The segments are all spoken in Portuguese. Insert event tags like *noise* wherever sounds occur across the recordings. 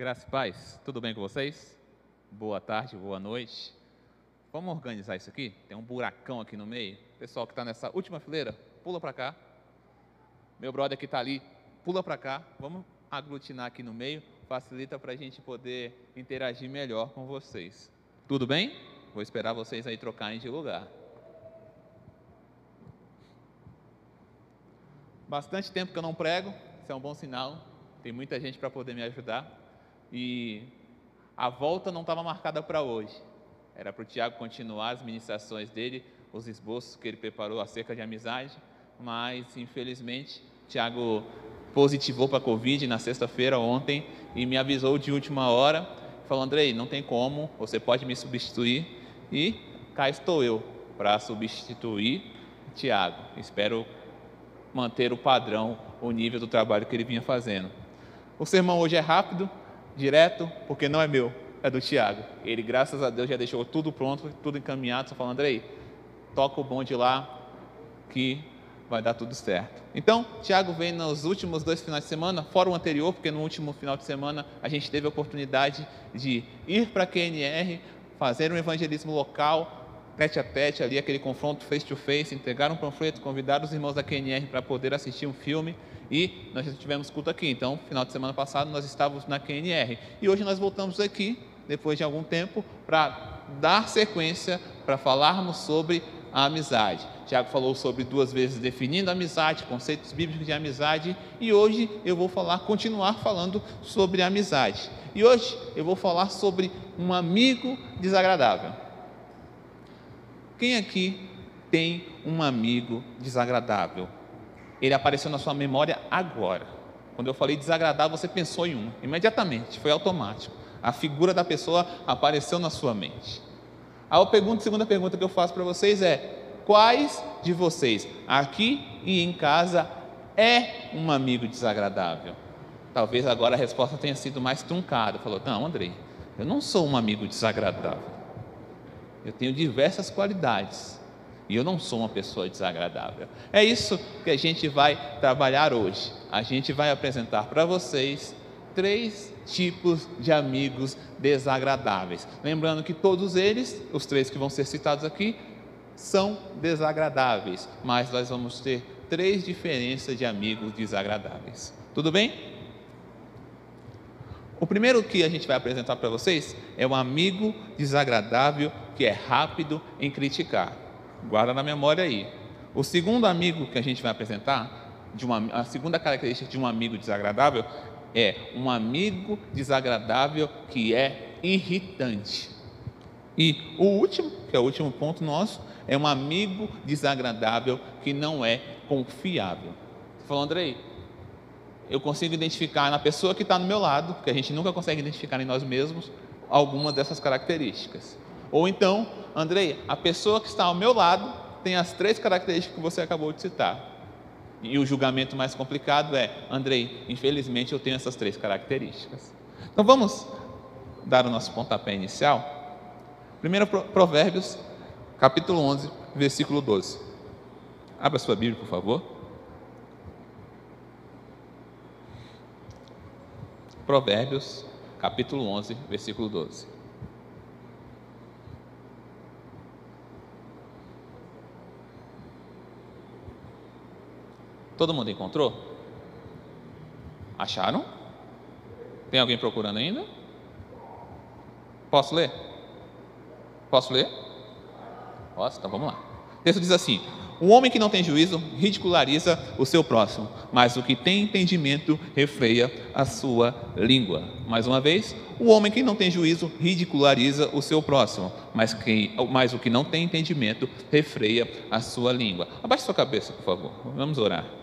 Graça e paz, tudo bem com vocês? Boa tarde, boa noite. Vamos organizar isso aqui? Tem um buracão aqui no meio. Pessoal que está nessa última fileira, pula para cá. Meu brother que está ali, pula para cá. Vamos aglutinar aqui no meio. Facilita para a gente poder interagir melhor com vocês. Tudo bem? Vou esperar vocês aí trocarem de lugar. Bastante tempo que eu não prego, isso é um bom sinal. Tem muita gente para poder me ajudar. E a volta não estava marcada para hoje. Era para o Tiago continuar as ministrações dele, os esboços que ele preparou acerca de amizade, mas infelizmente Tiago positivou para a Covid na sexta-feira ontem e me avisou de última hora, falou: Andrei, não tem como, você pode me substituir. E cá estou eu para substituir Tiago. Espero manter o padrão, o nível do trabalho que ele vinha fazendo. O sermão hoje é rápido, direto, porque não é meu, é do Tiago. Ele, graças a Deus, já deixou tudo pronto, tudo encaminhado. Só falando, Andrei, toca o bonde lá, que vai dar tudo certo. Então, Tiago vem nos últimos dois finais de semana, fora o anterior, porque no último final de semana a gente teve a oportunidade de ir para a QNR, fazer um evangelismo local, tete a tete ali, aquele confronto face to face, entregar um panfleto, convidar os irmãos da QNR para poder assistir um filme e nós já tivemos culto aqui. Então, final de semana passado nós estávamos na QNR e hoje nós voltamos aqui, depois de algum tempo, para dar sequência, para falarmos sobre a amizade. Tiago falou sobre duas vezes definindo a amizade, conceitos bíblicos de amizade, e hoje eu vou falar, continuar falando sobre a amizade. E hoje eu vou falar sobre um amigo desagradável. Quem aqui tem um amigo desagradável? Ele apareceu na sua memória agora. Quando eu falei desagradável, você pensou em um, imediatamente, foi automático. A figura da pessoa apareceu na sua mente. A pergunta, segunda pergunta que eu faço para vocês é: quais de vocês, aqui e em casa, é um amigo desagradável? Talvez agora a resposta tenha sido mais truncada. Falou: não, Andrei, eu não sou um amigo desagradável. Eu tenho diversas qualidades e eu não sou uma pessoa desagradável. É isso que a gente vai trabalhar hoje. A gente vai apresentar para vocês três tipos de amigos desagradáveis. Lembrando que todos eles, os três que vão ser citados aqui, são desagradáveis, mas nós vamos ter três diferenças de amigos desagradáveis. Tudo bem? O primeiro que a gente vai apresentar para vocês é um amigo desagradável que é rápido em criticar. Guarda na memória aí. O segundo amigo que a gente vai apresentar, de uma, a segunda característica de um amigo desagradável é um amigo desagradável que é irritante. E o último, que é o último ponto nosso, é um amigo desagradável que não é confiável. Você falou, Andrei, eu consigo identificar na pessoa que está no meu lado, porque a gente nunca consegue identificar em nós mesmos, alguma dessas características. Ou então, Andrei, a pessoa que está ao meu lado tem as três características que você acabou de citar. E o julgamento mais complicado é, Andrei, infelizmente eu tenho essas três características. Então vamos dar o nosso pontapé inicial. Primeiro Provérbios, capítulo 11, versículo 12. Abra sua Bíblia, por favor. Provérbios, capítulo 11, versículo 12. Todo mundo encontrou? Acharam? Tem alguém procurando ainda? Posso ler? Posso ler? Posso? Então vamos lá. O texto diz assim: O homem que não tem juízo ridiculariza o seu próximo, mas o que tem entendimento refreia a sua língua. Mais uma vez, o homem que não tem juízo ridiculariza o seu próximo, mas, que, mas o que não tem entendimento refreia a sua língua. Abaixe sua cabeça, por favor. Vamos orar.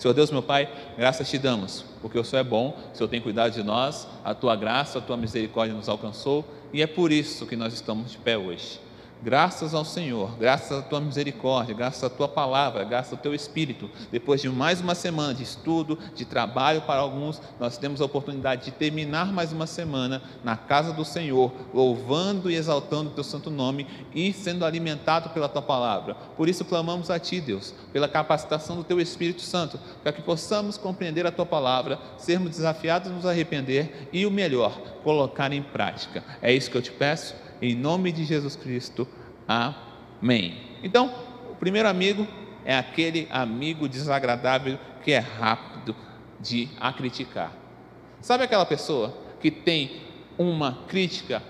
Senhor Deus, meu Pai, graças te damos, porque o Senhor é bom, o Senhor tem cuidado de nós, a tua graça, a tua misericórdia nos alcançou e é por isso que nós estamos de pé hoje. Graças ao Senhor, graças à tua misericórdia, graças à tua palavra, graças ao teu espírito, depois de mais uma semana de estudo, de trabalho para alguns, nós temos a oportunidade de terminar mais uma semana na casa do Senhor, louvando e exaltando o teu santo nome e sendo alimentado pela tua palavra. Por isso clamamos a ti, Deus, pela capacitação do teu Espírito Santo, para que possamos compreender a tua palavra, sermos desafiados a nos arrepender e o melhor, colocar em prática. É isso que eu te peço em nome de Jesus Cristo. Amém. Então, o primeiro amigo é aquele amigo desagradável que é rápido de a criticar. Sabe aquela pessoa que tem uma crítica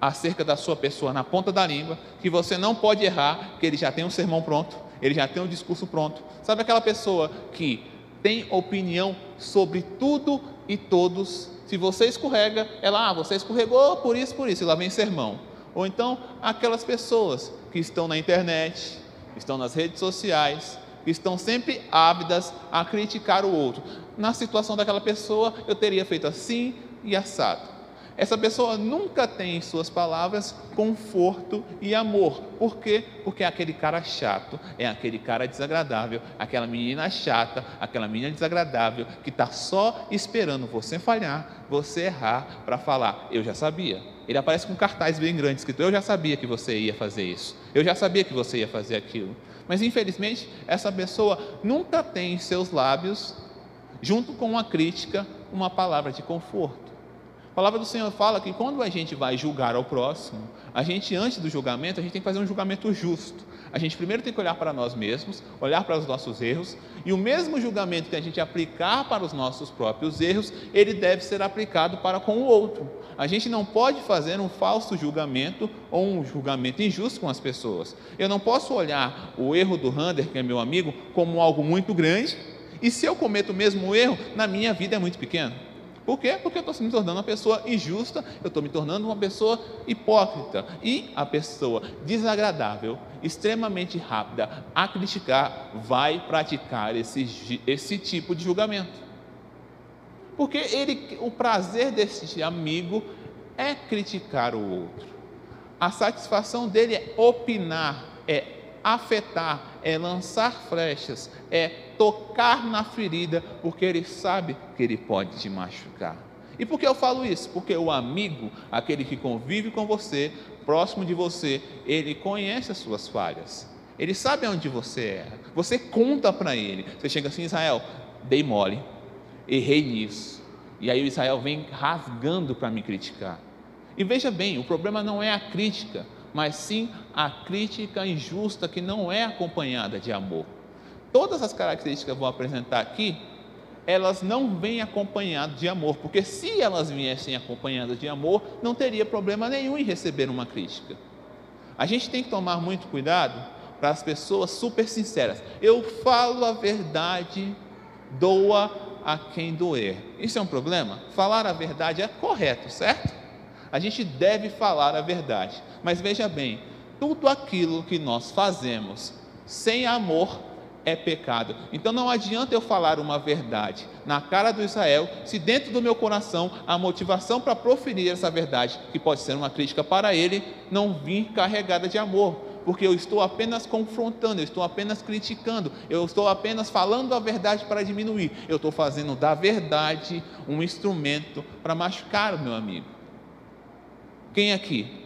acerca da sua pessoa na ponta da língua, que você não pode errar, que ele já tem um sermão pronto, ele já tem um discurso pronto. Sabe aquela pessoa que tem opinião sobre tudo e todos? Se você escorrega, ela, ah, você escorregou por isso, por isso, e lá vem sermão. Ou então aquelas pessoas que estão na internet, estão nas redes sociais, estão sempre ávidas a criticar o outro. Na situação daquela pessoa, eu teria feito assim e assado. Essa pessoa nunca tem em suas palavras conforto e amor. Por quê? Porque é aquele cara chato, é aquele cara desagradável, aquela menina chata, aquela menina desagradável que está só esperando você falhar, você errar para falar: Eu já sabia. Ele aparece com cartaz bem grande escrito: Eu já sabia que você ia fazer isso, eu já sabia que você ia fazer aquilo. Mas infelizmente, essa pessoa nunca tem em seus lábios, junto com uma crítica, uma palavra de conforto. A palavra do Senhor fala que quando a gente vai julgar ao próximo, a gente, antes do julgamento, a gente tem que fazer um julgamento justo. A gente primeiro tem que olhar para nós mesmos, olhar para os nossos erros, e o mesmo julgamento que a gente aplicar para os nossos próprios erros, ele deve ser aplicado para com o outro. A gente não pode fazer um falso julgamento ou um julgamento injusto com as pessoas. Eu não posso olhar o erro do Rander, que é meu amigo, como algo muito grande, e se eu cometo o mesmo erro, na minha vida é muito pequeno. Por quê? Porque eu estou me tornando uma pessoa injusta, eu estou me tornando uma pessoa hipócrita. E a pessoa desagradável, extremamente rápida a criticar, vai praticar esse, esse tipo de julgamento. Porque ele, o prazer desse amigo é criticar o outro. A satisfação dele é opinar, é afetar, é lançar flechas, é tocar na ferida, porque ele sabe que ele pode te machucar. E por que eu falo isso? Porque o amigo, aquele que convive com você, próximo de você, ele conhece as suas falhas. Ele sabe onde você erra. Você conta para ele. Você chega assim, Israel, dei mole, errei nisso. E aí o Israel vem rasgando para me criticar. E veja bem, o problema não é a crítica, mas sim a crítica injusta que não é acompanhada de amor. Todas as características que eu vou apresentar aqui, elas não vêm acompanhadas de amor, porque se elas viessem acompanhadas de amor, não teria problema nenhum em receber uma crítica. A gente tem que tomar muito cuidado para as pessoas super sinceras. Eu falo a verdade, doa a quem doer. Isso é um problema? Falar a verdade é correto, certo? A gente deve falar a verdade. Mas veja bem, tudo aquilo que nós fazemos sem amor é pecado. Então não adianta eu falar uma verdade na cara do Israel, se dentro do meu coração a motivação para proferir essa verdade, que pode ser uma crítica para ele, não vir carregada de amor, porque eu estou apenas confrontando, eu estou apenas criticando, eu estou apenas falando a verdade para diminuir, eu estou fazendo da verdade um instrumento para machucar o meu amigo. Quem aqui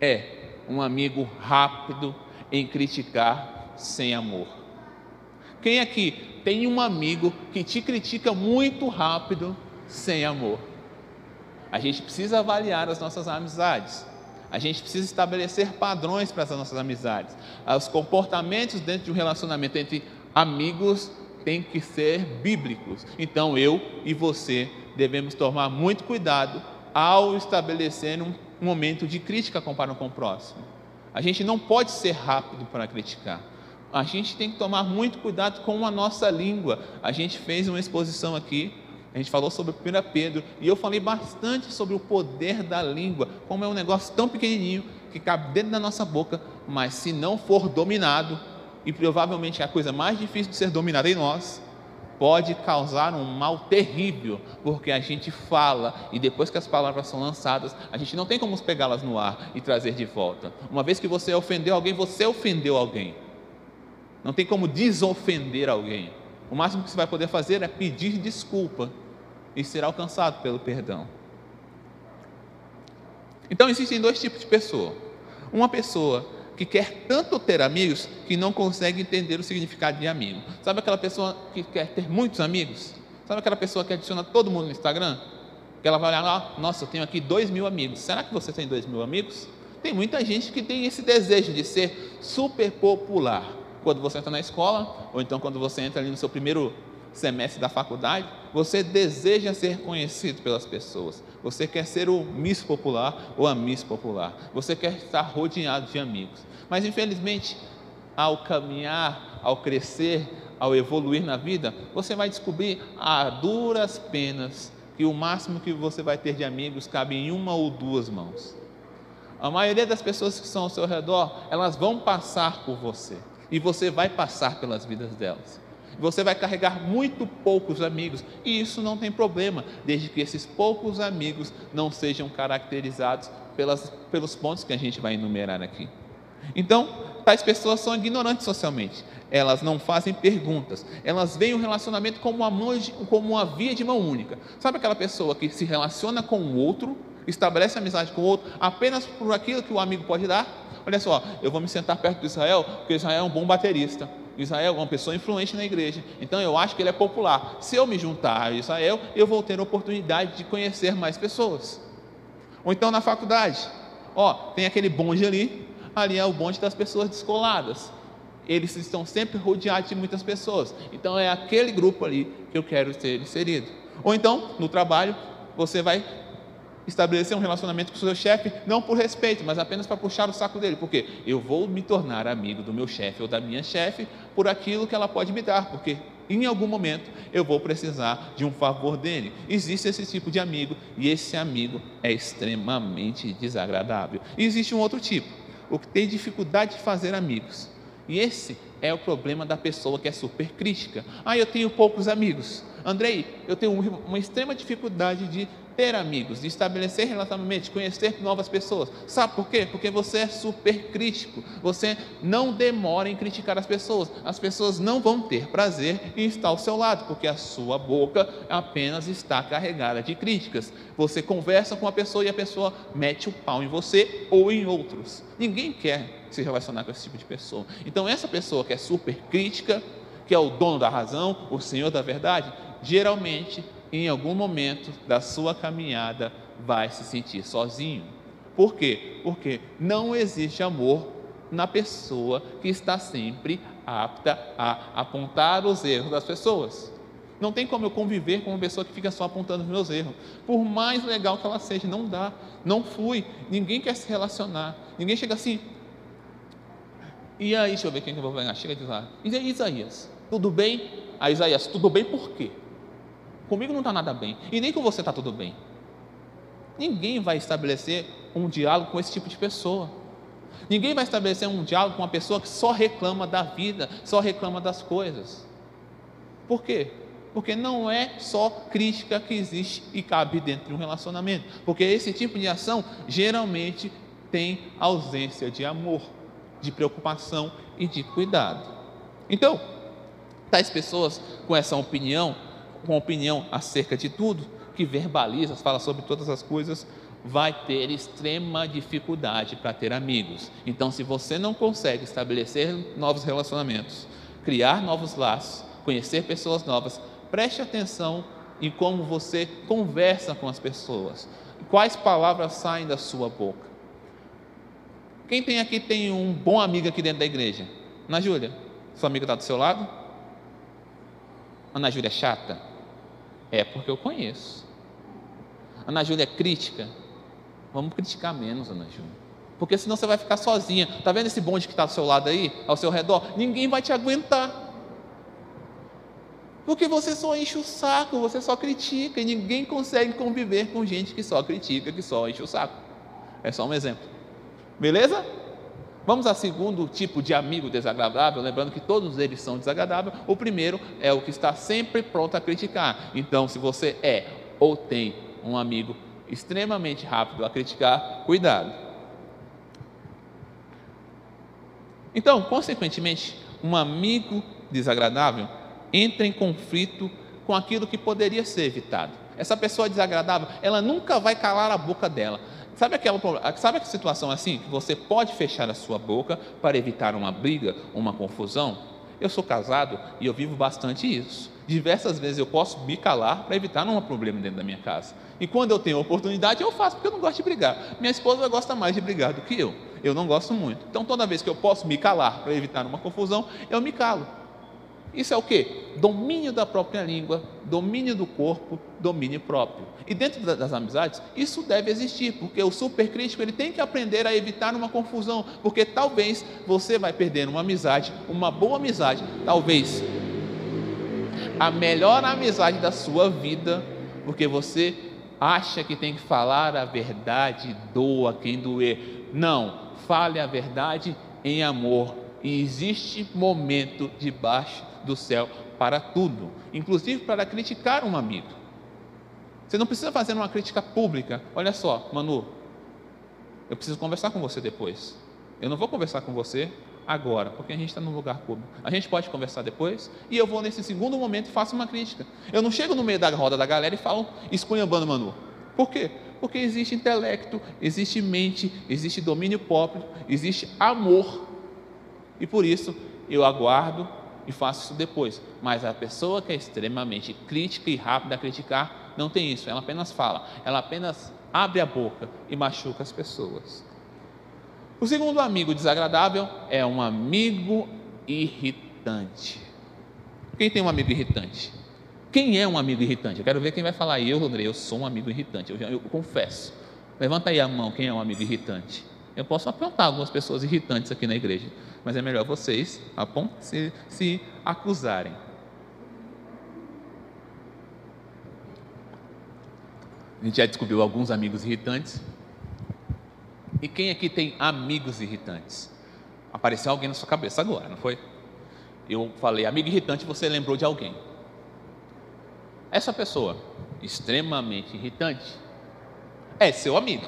é um amigo rápido em criticar sem amor? Quem aqui tem um amigo que te critica muito rápido sem amor? A gente precisa avaliar as nossas amizades. A gente precisa estabelecer padrões para as nossas amizades. Os comportamentos dentro de um relacionamento entre amigos têm que ser bíblicos. Então eu e você devemos tomar muito cuidado ao estabelecer um momento de crítica comparado com o próximo. A gente não pode ser rápido para criticar. A gente tem que tomar muito cuidado com a nossa língua. A gente fez uma exposição aqui, a gente falou sobre 1 Pedro, e eu falei bastante sobre o poder da língua, como é um negócio tão pequenininho que cabe dentro da nossa boca, mas se não for dominado, e provavelmente é a coisa mais difícil de ser dominada em nós, pode causar um mal terrível, porque a gente fala e depois que as palavras são lançadas, a gente não tem como pegá-las no ar e trazer de volta. Uma vez que você ofendeu alguém, você ofendeu alguém. Não tem como desofender alguém. O máximo que você vai poder fazer é pedir desculpa e ser alcançado pelo perdão. Então existem dois tipos de pessoa. Uma pessoa que quer tanto ter amigos que não consegue entender o significado de amigo. Sabe aquela pessoa que quer ter muitos amigos? Sabe aquela pessoa que adiciona todo mundo no Instagram? Que ela vai olhar lá, nossa, eu tenho aqui dois mil amigos. Será que você tem dois mil amigos? Tem muita gente que tem esse desejo de ser super popular. Quando você entra na escola, ou então quando você entra ali no seu primeiro semestre da faculdade, você deseja ser conhecido pelas pessoas. Você quer ser o Miss Popular ou a Miss Popular. Você quer estar rodeado de amigos. Mas infelizmente, ao caminhar, ao crescer, ao evoluir na vida, você vai descobrir a duras penas que o máximo que você vai ter de amigos cabe em uma ou duas mãos. A maioria das pessoas que estão ao seu redor, elas vão passar por você e você vai passar pelas vidas delas. Você vai carregar muito poucos amigos, e isso não tem problema, desde que esses poucos amigos não sejam caracterizados pelas, pelos pontos que a gente vai enumerar aqui. Então, tais pessoas são ignorantes socialmente, elas não fazem perguntas, elas veem o relacionamento como uma, mão de, como uma via de mão única. Sabe aquela pessoa que se relaciona com o outro, estabelece amizade com o outro apenas por aquilo que o amigo pode dar? Olha só, eu vou me sentar perto de Israel, porque Israel é um bom baterista. Israel é uma pessoa influente na igreja, então eu acho que ele é popular. Se eu me juntar a Israel, eu vou ter a oportunidade de conhecer mais pessoas. Ou então na faculdade, ó, tem aquele bonde ali, ali é o bonde das pessoas descoladas. Eles estão sempre rodeados de muitas pessoas, então é aquele grupo ali que eu quero ser inserido. Ou então, no trabalho, você vai estabelecer um relacionamento com o seu chefe, não por respeito, mas apenas para puxar o saco dele, porque eu vou me tornar amigo do meu chefe ou da minha chefe por aquilo que ela pode me dar, porque em algum momento eu vou precisar de um favor dele. Existe esse tipo de amigo e esse amigo é extremamente desagradável. E existe um outro tipo, o que tem dificuldade de fazer amigos. E esse é o problema da pessoa que é super crítica. Ah, eu tenho poucos amigos. Andrei, eu tenho uma extrema dificuldade de ter amigos, de estabelecer relacionamento, conhecer novas pessoas. Sabe por quê? Porque você é super crítico. Você não demora em criticar as pessoas. As pessoas não vão ter prazer em estar ao seu lado, porque a sua boca apenas está carregada de críticas. Você conversa com a pessoa e a pessoa mete o pau em você ou em outros. Ninguém quer se relacionar com esse tipo de pessoa. Então, essa pessoa que é super crítica, que é o dono da razão, o senhor da verdade, geralmente em algum momento da sua caminhada vai se sentir sozinho. Por quê? Porque não existe amor na pessoa que está sempre apta a apontar os erros das pessoas. Não tem como eu conviver com uma pessoa que fica só apontando os meus erros. Por mais legal que ela seja, não dá. Não fui. Ninguém quer se relacionar. Ninguém chega assim. E aí, deixa eu ver quem que eu vou ganhar. Chega de lá. E aí, Isaías? Tudo bem? Aí, Isaías, tudo bem por quê? Comigo não está nada bem. E nem com você está tudo bem. Ninguém vai estabelecer um diálogo com esse tipo de pessoa. Ninguém vai estabelecer um diálogo com uma pessoa que só reclama da vida, só reclama das coisas. Por quê? Porque não é só crítica que existe e cabe dentro de um relacionamento. Porque esse tipo de ação geralmente tem ausência de amor, de preocupação e de cuidado. Então, tais pessoas com essa opinião com opinião acerca de tudo, que verbaliza, fala sobre todas as coisas, vai ter extrema dificuldade para ter amigos. Então, se você não consegue estabelecer novos relacionamentos, criar novos laços, conhecer pessoas novas, preste atenção em como você conversa com as pessoas, quais palavras saem da sua boca. Quem tem aqui tem um bom amigo aqui dentro da igreja? Ana Júlia, sua amiga está do seu lado? Ana Júlia é chata? É porque eu conheço. Ana Júlia é crítica? Vamos criticar menos, Ana Júlia. Porque senão você vai ficar sozinha. Está vendo esse bonde que está ao seu lado aí, ao seu redor? Ninguém vai te aguentar. Porque você só enche o saco, você só critica e ninguém consegue conviver com gente que só critica, que só enche o saco. É só um exemplo. Beleza? Vamos ao segundo tipo de amigo desagradável, lembrando que todos eles são desagradáveis. O primeiro é o que está sempre pronto a criticar. Então, se você é ou tem um amigo extremamente rápido a criticar, cuidado. Então, consequentemente, um amigo desagradável entra em conflito com aquilo que poderia ser evitado. Essa pessoa desagradável, ela nunca vai calar a boca dela. Sabe aquela, sabe aquela situação assim que você pode fechar a sua boca para evitar uma briga, uma confusão? Eu sou casado e eu vivo bastante isso. Diversas vezes eu posso me calar para evitar um problema dentro da minha casa. E quando eu tenho oportunidade, eu faço, porque eu não gosto de brigar. Minha esposa gosta mais de brigar do que eu. Eu não gosto muito. Então, toda vez que eu posso me calar para evitar uma confusão, eu me calo. Isso é o que? Domínio da própria língua, domínio do corpo, domínio próprio. E dentro das amizades, isso deve existir, porque o supercrítico ele tem que aprender a evitar uma confusão, porque talvez você vai perder uma amizade, uma boa amizade, talvez a melhor amizade da sua vida, porque você acha que tem que falar a verdade, doa quem doer. Não, fale a verdade em amor. E existe momento debaixo do céu para tudo, inclusive para criticar um amigo. Você não precisa fazer uma crítica pública. Olha só, Manu, eu preciso conversar com você depois. Eu não vou conversar com você agora, porque a gente está num lugar público. A gente pode conversar depois e eu vou nesse segundo momento e faço uma crítica. Eu não chego no meio da roda da galera e falo esculhambando Manu. Por quê? Porque existe intelecto, existe mente, existe domínio próprio, existe amor. E por isso eu aguardo e faço isso depois. Mas a pessoa que é extremamente crítica e rápida a criticar, não tem isso. Ela apenas fala, ela apenas abre a boca e machuca as pessoas. O segundo amigo desagradável é um amigo irritante. Quem tem um amigo irritante? Quem é um amigo irritante? Eu quero ver quem vai falar. Eu, André, eu sou um amigo irritante. Eu, eu confesso. Levanta aí a mão, quem é um amigo irritante? Eu posso apontar algumas pessoas irritantes aqui na igreja, mas é melhor vocês se, se acusarem. A gente já descobriu alguns amigos irritantes. E quem aqui tem amigos irritantes? Apareceu alguém na sua cabeça agora, não foi? Eu falei amigo irritante, você lembrou de alguém. Essa pessoa, extremamente irritante, é seu amigo.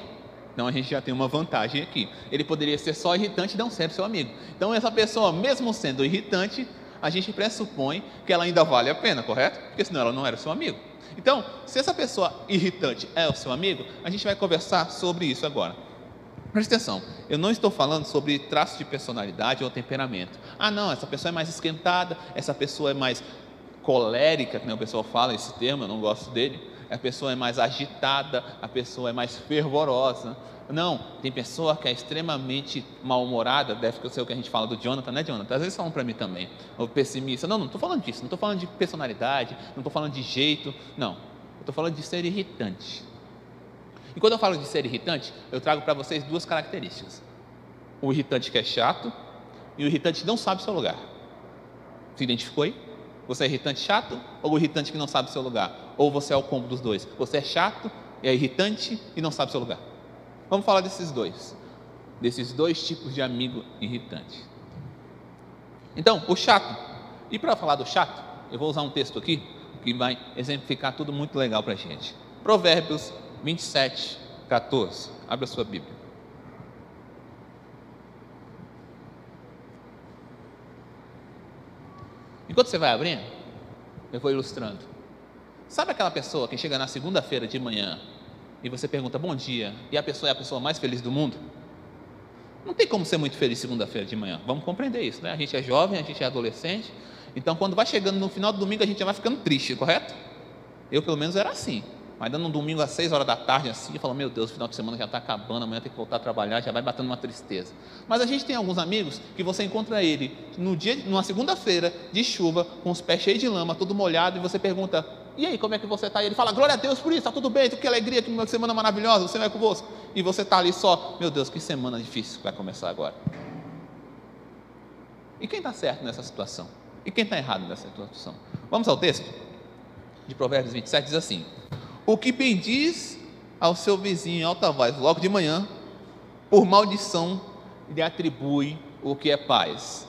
Então a gente já tem uma vantagem aqui. Ele poderia ser só irritante e não ser seu amigo. Então essa pessoa, mesmo sendo irritante, a gente pressupõe que ela ainda vale a pena, correto? Porque senão ela não era seu amigo. Então, se essa pessoa irritante é o seu amigo, a gente vai conversar sobre isso agora. Preste atenção, eu não estou falando sobre traços de personalidade ou temperamento. Ah, não, essa pessoa é mais esquentada, essa pessoa é mais colérica, que o pessoal fala esse termo, eu não gosto dele a pessoa é mais agitada, a pessoa é mais fervorosa. Não, tem pessoa que é extremamente mal-humorada, deve ser o que a gente fala do Jonathan, né, Jonathan? Às vezes falam para mim também, ou pessimista. Não, não estou falando disso, não estou falando de personalidade, não estou falando de jeito, não. Estou falando de ser irritante. E quando eu falo de ser irritante, eu trago para vocês duas características: o irritante que é chato e o irritante que não sabe o seu lugar. Se identificou aí? Você é irritante chato ou irritante que não sabe o seu lugar? Ou você é o combo dos dois? Você é chato, é irritante e não sabe o seu lugar. Vamos falar desses dois. Desses dois tipos de amigo irritante. Então, o chato. E para falar do chato, eu vou usar um texto aqui que vai exemplificar tudo muito legal para a gente. Provérbios 27, 14. Abra sua Bíblia. Enquanto você vai abrindo, eu vou ilustrando. Sabe aquela pessoa que chega na segunda-feira de manhã e você pergunta bom dia e a pessoa é a pessoa mais feliz do mundo? Não tem como ser muito feliz segunda-feira de manhã. Vamos compreender isso, né? A gente é jovem, a gente é adolescente. Então, quando vai chegando no final do domingo, a gente já vai ficando triste, correto? Eu, pelo menos, era assim. Mas dando um domingo às seis horas da tarde assim, eu falo, meu Deus, o final de semana já está acabando, amanhã tem que voltar a trabalhar, já vai batendo uma tristeza. Mas a gente tem alguns amigos que você encontra ele no dia, numa segunda-feira de chuva, com os pés cheios de lama, todo molhado, e você pergunta, e aí, como é que você está? Ele fala, glória a Deus por isso, está tudo bem, que alegria, que semana maravilhosa, você vai convosco. E você está ali só, meu Deus, que semana difícil que vai começar agora. E quem está certo nessa situação? E quem está errado nessa situação? Vamos ao texto de Provérbios 27, diz assim: o que bendiz ao seu vizinho em alta voz logo de manhã, por maldição lhe atribui o que é paz.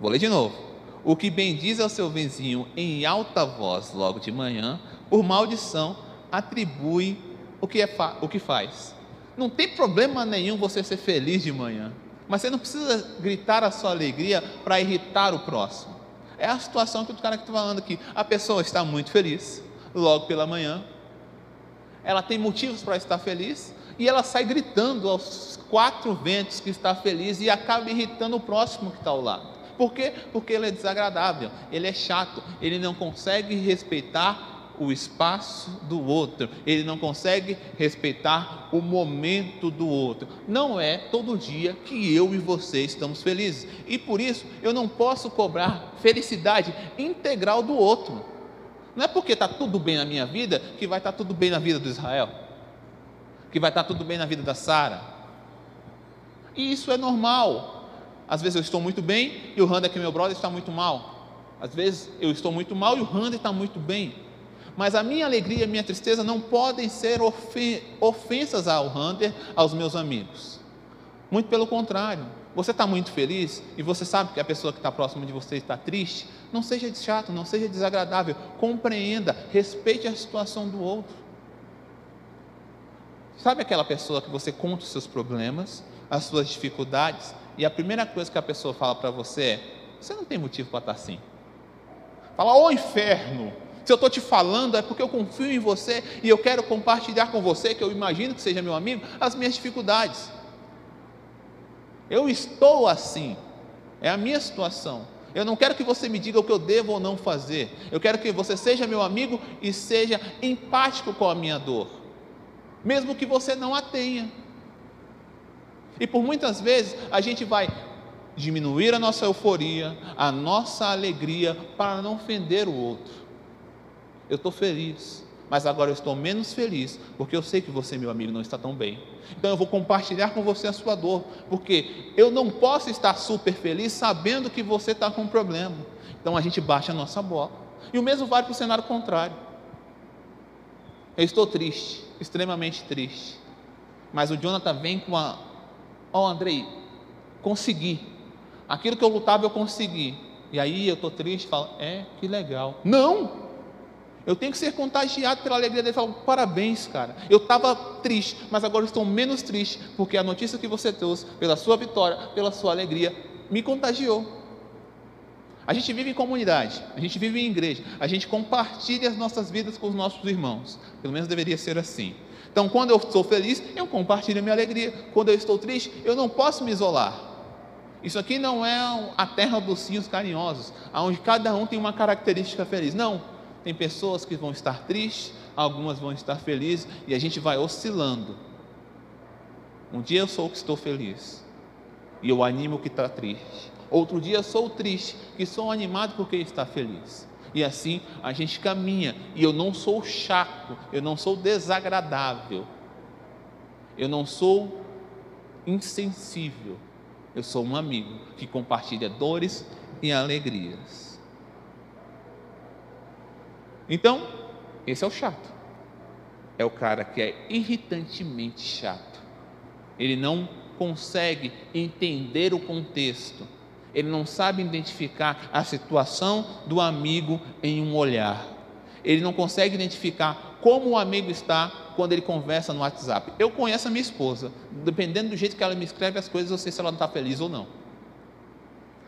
Vou ler de novo. O que bendiz ao seu vizinho em alta voz logo de manhã, por maldição, atribui o que, é o que faz. Não tem problema nenhum você ser feliz de manhã, mas você não precisa gritar a sua alegria para irritar o próximo. É a situação que o cara que está falando aqui. A pessoa está muito feliz, logo pela manhã, ela tem motivos para estar feliz, e ela sai gritando aos quatro ventos que está feliz e acaba irritando o próximo que está ao lado. Por quê? Porque ele é desagradável, ele é chato, ele não consegue respeitar o espaço do outro, ele não consegue respeitar o momento do outro. Não é todo dia que eu e você estamos felizes, e por isso eu não posso cobrar felicidade integral do outro. Não é porque está tudo bem na minha vida que vai estar tá tudo bem na vida do Israel, que vai estar tá tudo bem na vida da Sara. E isso é normal. Às vezes eu estou muito bem e o Randy, que é meu brother, está muito mal. Às vezes eu estou muito mal e o Randy está muito bem mas a minha alegria e a minha tristeza não podem ser ofensas ao Hunter, aos meus amigos. Muito pelo contrário, você está muito feliz e você sabe que a pessoa que está próxima de você está triste, não seja chato, não seja desagradável, compreenda, respeite a situação do outro. Sabe aquela pessoa que você conta os seus problemas, as suas dificuldades, e a primeira coisa que a pessoa fala para você é: você não tem motivo para estar tá assim. Fala, ô inferno, se eu estou te falando, é porque eu confio em você e eu quero compartilhar com você, que eu imagino que seja meu amigo, as minhas dificuldades. Eu estou assim, é a minha situação. Eu não quero que você me diga o que eu devo ou não fazer. Eu quero que você seja meu amigo e seja empático com a minha dor, mesmo que você não a tenha. E por muitas vezes a gente vai diminuir a nossa euforia, a nossa alegria, para não ofender o outro. Eu estou feliz, mas agora eu estou menos feliz, porque eu sei que você, meu amigo, não está tão bem. Então eu vou compartilhar com você a sua dor, porque eu não posso estar super feliz sabendo que você está com um problema. Então a gente baixa a nossa bola. E o mesmo vale para o cenário contrário. Eu estou triste, extremamente triste. Mas o Jonathan vem com a. Ó, oh, Andrei, consegui. Aquilo que eu lutava, eu consegui. E aí eu estou triste, falo, é, que legal. Não! Eu tenho que ser contagiado pela alegria dele. Falar, parabéns, cara. Eu estava triste, mas agora estou menos triste, porque a notícia que você trouxe, pela sua vitória, pela sua alegria, me contagiou. A gente vive em comunidade, a gente vive em igreja, a gente compartilha as nossas vidas com os nossos irmãos. Pelo menos deveria ser assim. Então, quando eu estou feliz, eu compartilho a minha alegria. Quando eu estou triste, eu não posso me isolar. Isso aqui não é a terra dos cinhos carinhosos, onde cada um tem uma característica feliz. Não, tem pessoas que vão estar tristes, algumas vão estar felizes, e a gente vai oscilando. Um dia eu sou o que estou feliz, e eu animo o que está triste. Outro dia eu sou o triste, que sou animado porque está feliz. E assim a gente caminha, e eu não sou chato, eu não sou desagradável, eu não sou insensível, eu sou um amigo que compartilha dores e alegrias. Então, esse é o chato. É o cara que é irritantemente chato. Ele não consegue entender o contexto. Ele não sabe identificar a situação do amigo em um olhar. Ele não consegue identificar como o amigo está quando ele conversa no WhatsApp. Eu conheço a minha esposa. Dependendo do jeito que ela me escreve as coisas, eu sei se ela não está feliz ou não.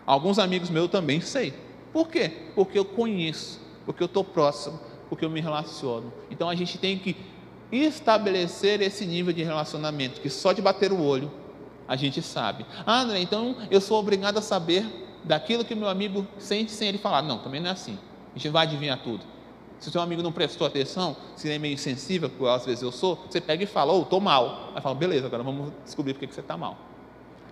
Alguns amigos meus também sei. Por quê? Porque eu conheço porque eu estou próximo, porque eu me relaciono. Então a gente tem que estabelecer esse nível de relacionamento, que só de bater o olho a gente sabe. Ah, André, então eu sou obrigado a saber daquilo que meu amigo sente sem ele falar. Não, também não é assim. A gente vai adivinhar tudo. Se o seu amigo não prestou atenção, se ele é meio sensível, como às vezes eu sou, você pega e fala, oh, estou mal. Aí fala, beleza, agora vamos descobrir por que você está mal.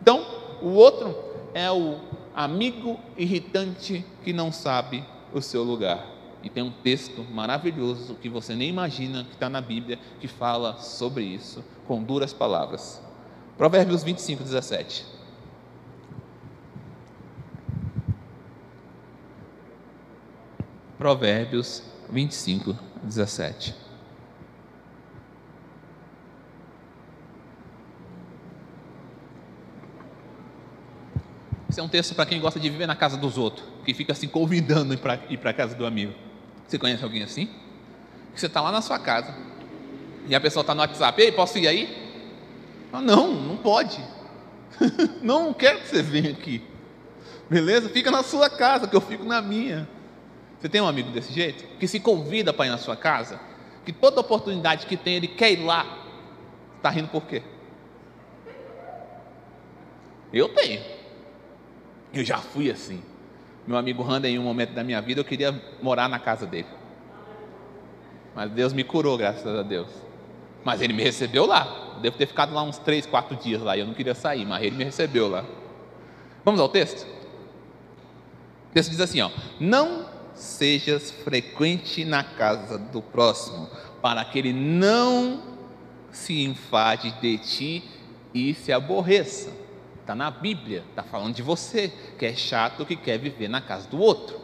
Então, o outro é o amigo irritante que não sabe o seu lugar. E tem um texto maravilhoso que você nem imagina que está na Bíblia que fala sobre isso, com duras palavras. Provérbios 25, 17. Provérbios 25, 17. Esse é um texto para quem gosta de viver na casa dos outros, que fica se convidando para ir para a casa do amigo. Você conhece alguém assim? Que você está lá na sua casa e a pessoa está no WhatsApp, ei, posso ir aí? Ah, não, não pode. *laughs* não, quero que você venha aqui. Beleza? Fica na sua casa, que eu fico na minha. Você tem um amigo desse jeito? Que se convida para ir na sua casa? Que toda oportunidade que tem, ele quer ir lá. Está rindo por quê? Eu tenho. Eu já fui assim. Meu amigo Randa, em um momento da minha vida, eu queria morar na casa dele. Mas Deus me curou, graças a Deus. Mas ele me recebeu lá. Devo ter ficado lá uns três, quatro dias lá. Eu não queria sair, mas ele me recebeu lá. Vamos ao texto? O texto diz assim: ó, Não sejas frequente na casa do próximo, para que ele não se enfade de ti e se aborreça. Está na Bíblia, está falando de você, que é chato, que quer viver na casa do outro,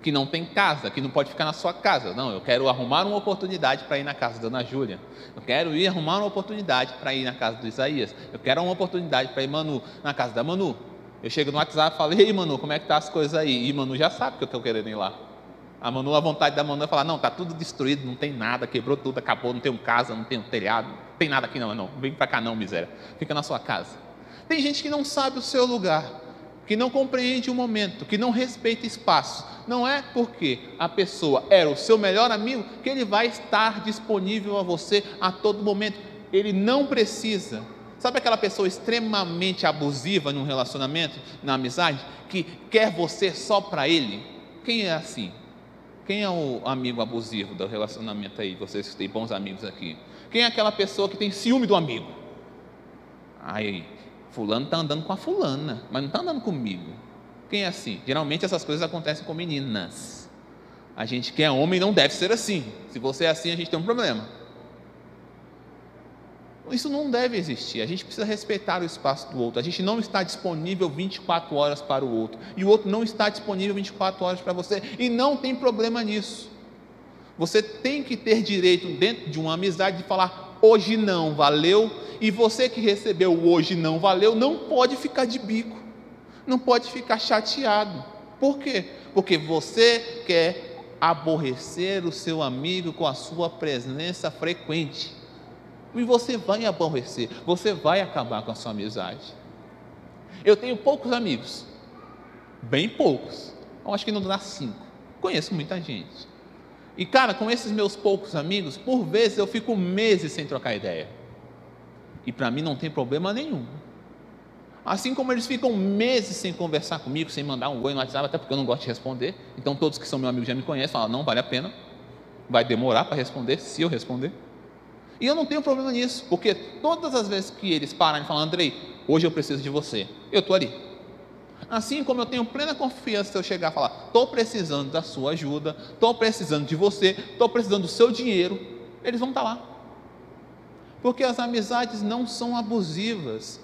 que não tem casa, que não pode ficar na sua casa. Não, eu quero arrumar uma oportunidade para ir na casa da Ana Júlia. Eu quero ir arrumar uma oportunidade para ir na casa do Isaías. Eu quero uma oportunidade para ir Manu, na casa da Manu. Eu chego no WhatsApp e falo, ei Manu, como é que tá as coisas aí? E Manu já sabe que eu estou querendo ir lá. A Manu, a vontade da Manu é falar, não, está tudo destruído, não tem nada, quebrou tudo, acabou, não tem uma casa, não tem um telhado, não tem nada aqui não, não, vem para cá não, miséria. Fica na sua casa. Tem gente que não sabe o seu lugar, que não compreende o momento, que não respeita espaço. Não é porque a pessoa era o seu melhor amigo que ele vai estar disponível a você a todo momento. Ele não precisa. Sabe aquela pessoa extremamente abusiva num relacionamento, na amizade, que quer você só para ele? Quem é assim? Quem é o amigo abusivo do relacionamento aí? Vocês que têm bons amigos aqui. Quem é aquela pessoa que tem ciúme do amigo? Aí, Fulano está andando com a fulana, mas não está andando comigo. Quem é assim? Geralmente essas coisas acontecem com meninas. A gente que é homem não deve ser assim. Se você é assim, a gente tem um problema. Isso não deve existir. A gente precisa respeitar o espaço do outro. A gente não está disponível 24 horas para o outro. E o outro não está disponível 24 horas para você. E não tem problema nisso. Você tem que ter direito, dentro de uma amizade, de falar: hoje não, valeu e você que recebeu hoje não valeu, não pode ficar de bico, não pode ficar chateado. Por quê? Porque você quer aborrecer o seu amigo com a sua presença frequente. E você vai aborrecer, você vai acabar com a sua amizade. Eu tenho poucos amigos, bem poucos, eu acho que não dá cinco. Conheço muita gente. E cara, com esses meus poucos amigos, por vezes eu fico meses sem trocar ideia. E para mim não tem problema nenhum. Assim como eles ficam meses sem conversar comigo, sem mandar um oi no WhatsApp, até porque eu não gosto de responder. Então todos que são meu amigo já me conhecem, falam, não vale a pena. Vai demorar para responder, se eu responder. E eu não tenho problema nisso, porque todas as vezes que eles pararem e falar, Andrei, hoje eu preciso de você, eu estou ali. Assim como eu tenho plena confiança se eu chegar e falar, estou precisando da sua ajuda, estou precisando de você, estou precisando do seu dinheiro, eles vão estar tá lá porque as amizades não são abusivas.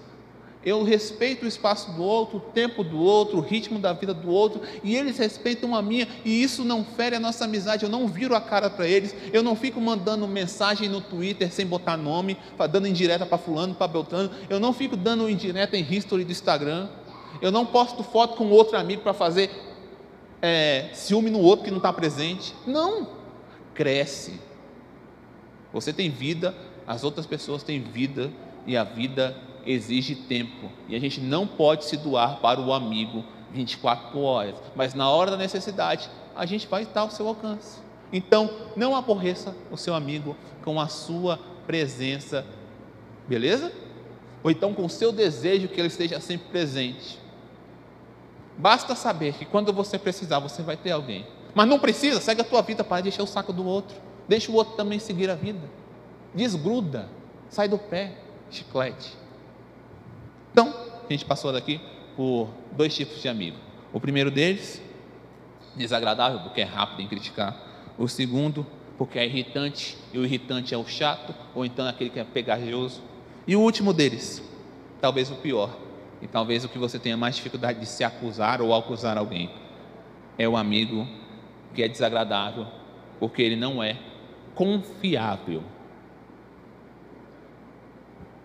Eu respeito o espaço do outro, o tempo do outro, o ritmo da vida do outro, e eles respeitam a minha, e isso não fere a nossa amizade. Eu não viro a cara para eles, eu não fico mandando mensagem no Twitter sem botar nome, dando indireta para Fulano, para Beltrano, eu não fico dando indireta em history do Instagram, eu não posto foto com outro amigo para fazer é, ciúme no outro que não está presente. Não, cresce. Você tem vida, as outras pessoas têm vida e a vida exige tempo. E a gente não pode se doar para o amigo 24 horas, mas na hora da necessidade, a gente vai estar ao seu alcance. Então, não aborreça o seu amigo com a sua presença, beleza? Ou então com o seu desejo que ele esteja sempre presente. Basta saber que quando você precisar, você vai ter alguém. Mas não precisa, segue a tua vida para deixar o saco do outro. Deixa o outro também seguir a vida desgruda, sai do pé, chiclete. Então, a gente passou daqui por dois tipos de amigo. O primeiro deles, desagradável, porque é rápido em criticar. O segundo, porque é irritante, e o irritante é o chato, ou então aquele que é pegajoso. E o último deles, talvez o pior, e talvez o que você tenha mais dificuldade de se acusar ou acusar alguém, é o amigo que é desagradável, porque ele não é confiável.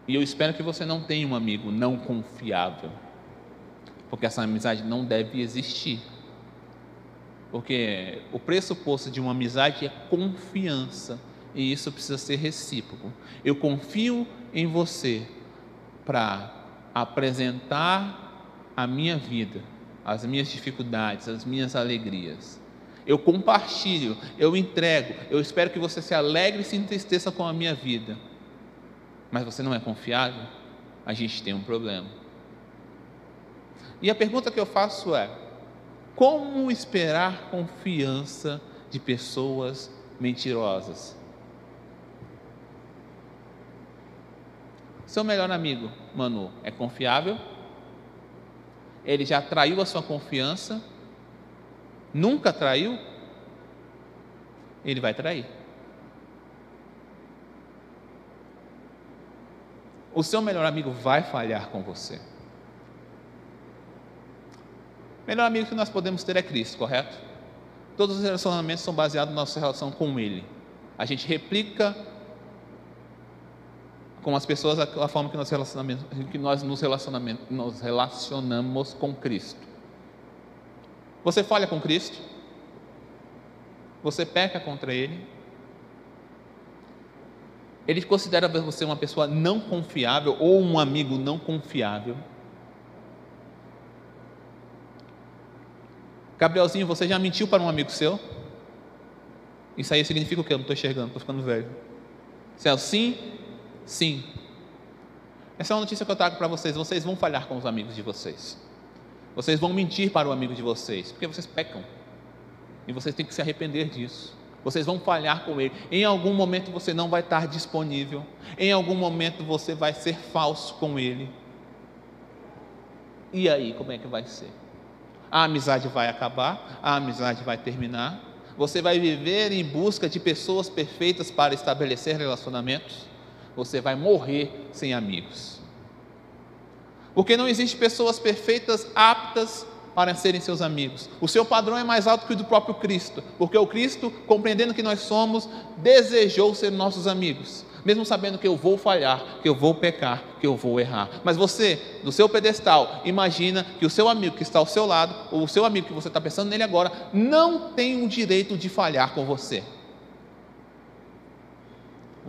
E eu espero que você não tenha um amigo não confiável. Porque essa amizade não deve existir. Porque o pressuposto de uma amizade é confiança, e isso precisa ser recíproco. Eu confio em você para apresentar a minha vida, as minhas dificuldades, as minhas alegrias. Eu compartilho, eu entrego, eu espero que você se alegre e se entristeça com a minha vida. Mas você não é confiável? A gente tem um problema. E a pergunta que eu faço é: como esperar confiança de pessoas mentirosas? Seu melhor amigo, Manu, é confiável? Ele já traiu a sua confiança? Nunca traiu? Ele vai trair. O seu melhor amigo vai falhar com você. melhor amigo que nós podemos ter é Cristo, correto? Todos os relacionamentos são baseados na nossa relação com Ele. A gente replica com as pessoas a, forma que nós, que nós nos, nos relacionamos com Cristo. Você falha com Cristo? Você peca contra Ele? Ele considera você uma pessoa não confiável ou um amigo não confiável? Gabrielzinho, você já mentiu para um amigo seu? Isso aí significa o quê? Eu não estou enxergando, estou ficando velho. Céu, sim, sim. Essa é uma notícia que eu trago para vocês. Vocês vão falhar com os amigos de vocês. Vocês vão mentir para o amigo de vocês, porque vocês pecam. E vocês têm que se arrepender disso. Vocês vão falhar com ele. Em algum momento você não vai estar disponível. Em algum momento você vai ser falso com ele. E aí, como é que vai ser? a amizade vai acabar, a amizade vai terminar. Você vai viver em busca de pessoas perfeitas para estabelecer relacionamentos. Você vai morrer sem amigos. Porque não existe pessoas perfeitas aptas para serem seus amigos. O seu padrão é mais alto que o do próprio Cristo, porque o Cristo, compreendendo que nós somos, desejou ser nossos amigos mesmo sabendo que eu vou falhar, que eu vou pecar, que eu vou errar. Mas você, do seu pedestal, imagina que o seu amigo que está ao seu lado, ou o seu amigo que você está pensando nele agora, não tem o direito de falhar com você.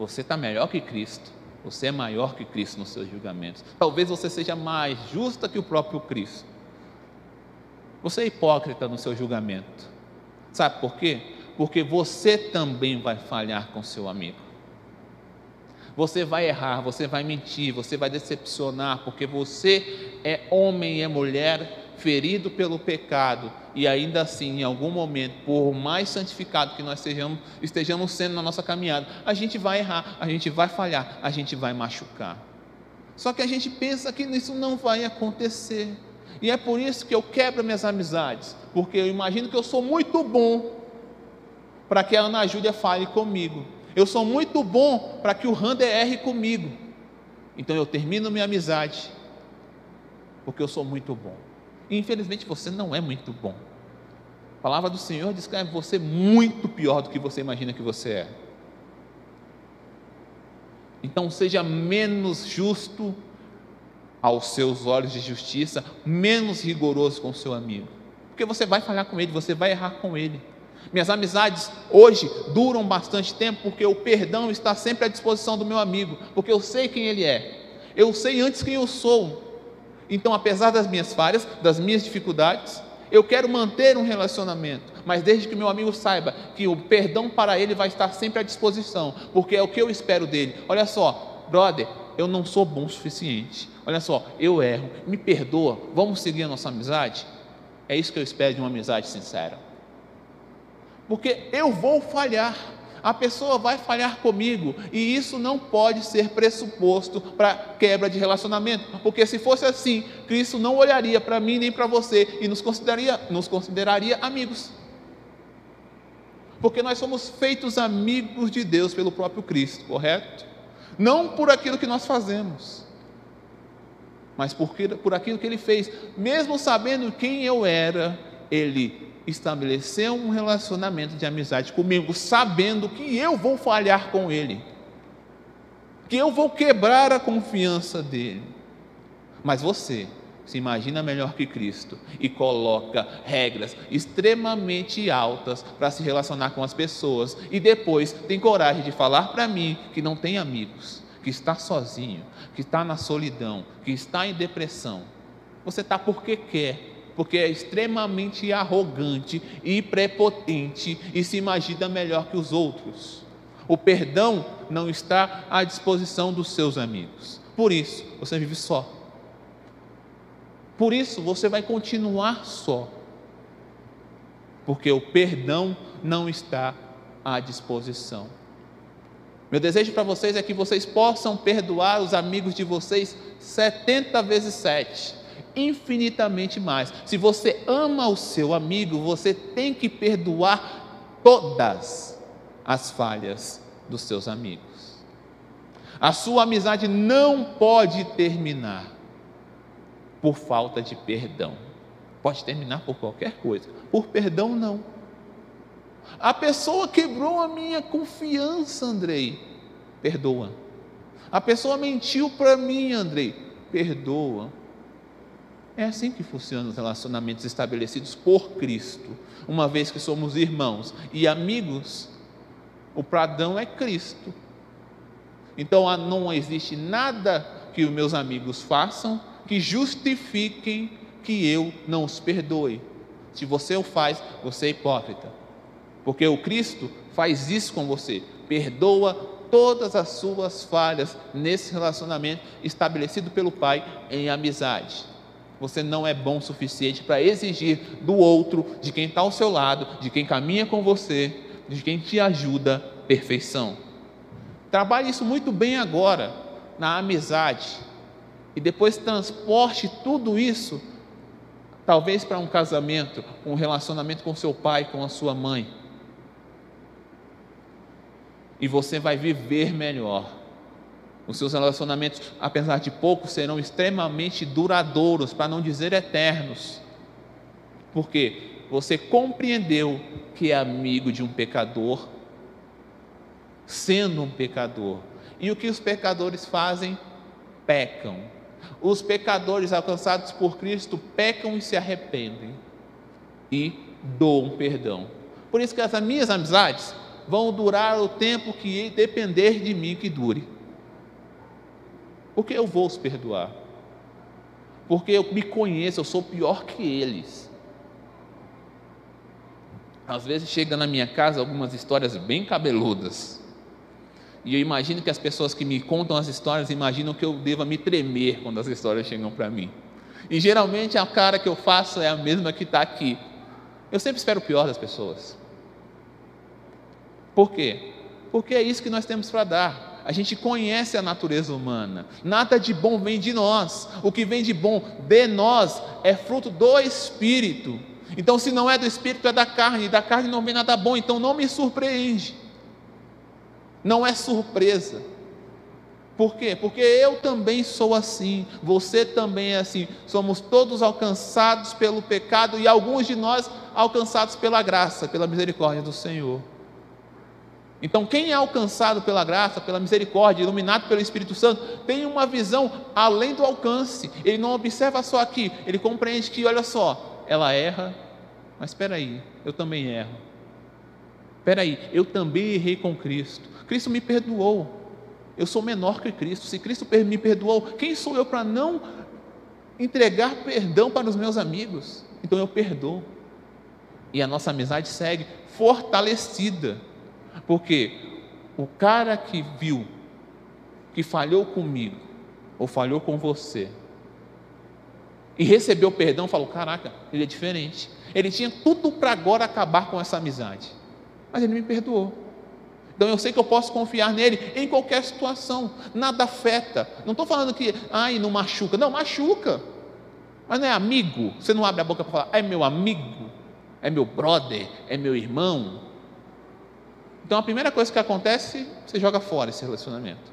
Você está melhor que Cristo. Você é maior que Cristo nos seus julgamentos. Talvez você seja mais justa que o próprio Cristo. Você é hipócrita no seu julgamento. Sabe por quê? Porque você também vai falhar com seu amigo. Você vai errar, você vai mentir, você vai decepcionar, porque você é homem e é mulher ferido pelo pecado, e ainda assim, em algum momento, por mais santificado que nós estejamos, sendo na nossa caminhada, a gente vai errar, a gente vai falhar, a gente vai machucar. Só que a gente pensa que isso não vai acontecer. E é por isso que eu quebro minhas amizades, porque eu imagino que eu sou muito bom para que a Ana Júlia fale comigo. Eu sou muito bom para que o Rander erre comigo. Então eu termino minha amizade, porque eu sou muito bom. Infelizmente você não é muito bom. A palavra do Senhor descreve você muito pior do que você imagina que você é. Então seja menos justo aos seus olhos de justiça, menos rigoroso com o seu amigo. Porque você vai falhar com ele, você vai errar com ele. Minhas amizades hoje duram bastante tempo porque o perdão está sempre à disposição do meu amigo, porque eu sei quem ele é, eu sei antes quem eu sou. Então, apesar das minhas falhas, das minhas dificuldades, eu quero manter um relacionamento, mas desde que meu amigo saiba que o perdão para ele vai estar sempre à disposição, porque é o que eu espero dele. Olha só, brother, eu não sou bom o suficiente. Olha só, eu erro, me perdoa, vamos seguir a nossa amizade? É isso que eu espero de uma amizade sincera porque eu vou falhar, a pessoa vai falhar comigo, e isso não pode ser pressuposto para quebra de relacionamento, porque se fosse assim, Cristo não olharia para mim nem para você e nos consideraria, nos consideraria amigos. Porque nós somos feitos amigos de Deus pelo próprio Cristo, correto? Não por aquilo que nós fazemos, mas por, por aquilo que ele fez, mesmo sabendo quem eu era, ele estabeleceu um relacionamento de amizade comigo, sabendo que eu vou falhar com ele, que eu vou quebrar a confiança dele. Mas você se imagina melhor que Cristo e coloca regras extremamente altas para se relacionar com as pessoas e depois tem coragem de falar para mim que não tem amigos, que está sozinho, que está na solidão, que está em depressão. Você está porque quer, porque é extremamente arrogante e prepotente e se imagina melhor que os outros. O perdão não está à disposição dos seus amigos. Por isso, você vive só por isso você vai continuar só, porque o perdão não está à disposição. Meu desejo para vocês é que vocês possam perdoar os amigos de vocês 70 vezes 7, infinitamente mais. Se você ama o seu amigo, você tem que perdoar todas as falhas dos seus amigos. A sua amizade não pode terminar por falta de perdão. Pode terminar por qualquer coisa, por perdão não. A pessoa quebrou a minha confiança, Andrei. Perdoa. A pessoa mentiu para mim, Andrei. Perdoa. É assim que funcionam os relacionamentos estabelecidos por Cristo. Uma vez que somos irmãos e amigos, o pradão é Cristo. Então não existe nada que os meus amigos façam que justifiquem que eu não os perdoe. Se você o faz, você é hipócrita. Porque o Cristo faz isso com você, perdoa todas as suas falhas nesse relacionamento estabelecido pelo Pai em amizade. Você não é bom o suficiente para exigir do outro, de quem está ao seu lado, de quem caminha com você, de quem te ajuda, perfeição. Trabalhe isso muito bem agora, na amizade e depois transporte tudo isso, talvez para um casamento, um relacionamento com seu pai, com a sua mãe. E você vai viver melhor. Os seus relacionamentos, apesar de poucos, serão extremamente duradouros, para não dizer eternos. Porque você compreendeu que é amigo de um pecador, sendo um pecador. E o que os pecadores fazem? Pecam os pecadores alcançados por Cristo pecam e se arrependem e doam perdão. Por isso que as minhas amizades vão durar o tempo que depender de mim que dure. Porque eu vou os perdoar. Porque eu me conheço, eu sou pior que eles. Às vezes chega na minha casa algumas histórias bem cabeludas e eu imagino que as pessoas que me contam as histórias imaginam que eu deva me tremer quando as histórias chegam para mim. E geralmente a cara que eu faço é a mesma que está aqui. Eu sempre espero o pior das pessoas. Por quê? Porque é isso que nós temos para dar. A gente conhece a natureza humana. Nada de bom vem de nós. O que vem de bom de nós é fruto do Espírito. Então, se não é do Espírito, é da carne. E da carne não vem nada bom. Então, não me surpreende. Não é surpresa. Por quê? Porque eu também sou assim, você também é assim. Somos todos alcançados pelo pecado e alguns de nós alcançados pela graça, pela misericórdia do Senhor. Então, quem é alcançado pela graça, pela misericórdia, iluminado pelo Espírito Santo, tem uma visão além do alcance. Ele não observa só aqui, ele compreende que, olha só, ela erra, mas espera aí, eu também erro. Espera aí, eu também errei com Cristo. Cristo me perdoou. Eu sou menor que Cristo. Se Cristo me perdoou, quem sou eu para não entregar perdão para os meus amigos? Então eu perdoo. E a nossa amizade segue fortalecida. Porque o cara que viu que falhou comigo ou falhou com você e recebeu perdão, falou: "Caraca, ele é diferente. Ele tinha tudo para agora acabar com essa amizade, mas ele me perdoou. Então eu sei que eu posso confiar nele em qualquer situação, nada afeta. Não estou falando que, ai, não machuca. Não, machuca. Mas não é amigo. Você não abre a boca para falar, é meu amigo, é meu brother, é meu irmão. Então a primeira coisa que acontece, você joga fora esse relacionamento.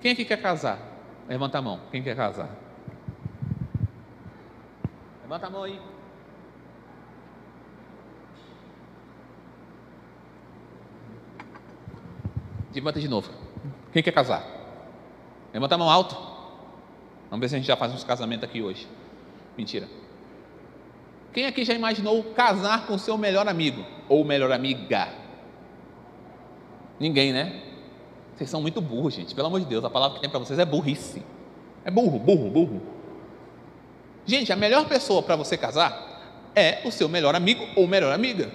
Quem aqui quer casar? Levanta a mão. Quem quer casar? Levanta a mão aí. Levanta de novo. Quem quer casar? Levanta a mão alto. Vamos ver se a gente já faz uns casamentos aqui hoje. Mentira. Quem aqui já imaginou casar com seu melhor amigo ou melhor amiga? Ninguém, né? Vocês são muito burros, gente. Pelo amor de Deus, a palavra que tem para vocês é burrice. É burro, burro, burro. Gente, a melhor pessoa para você casar é o seu melhor amigo ou melhor amiga.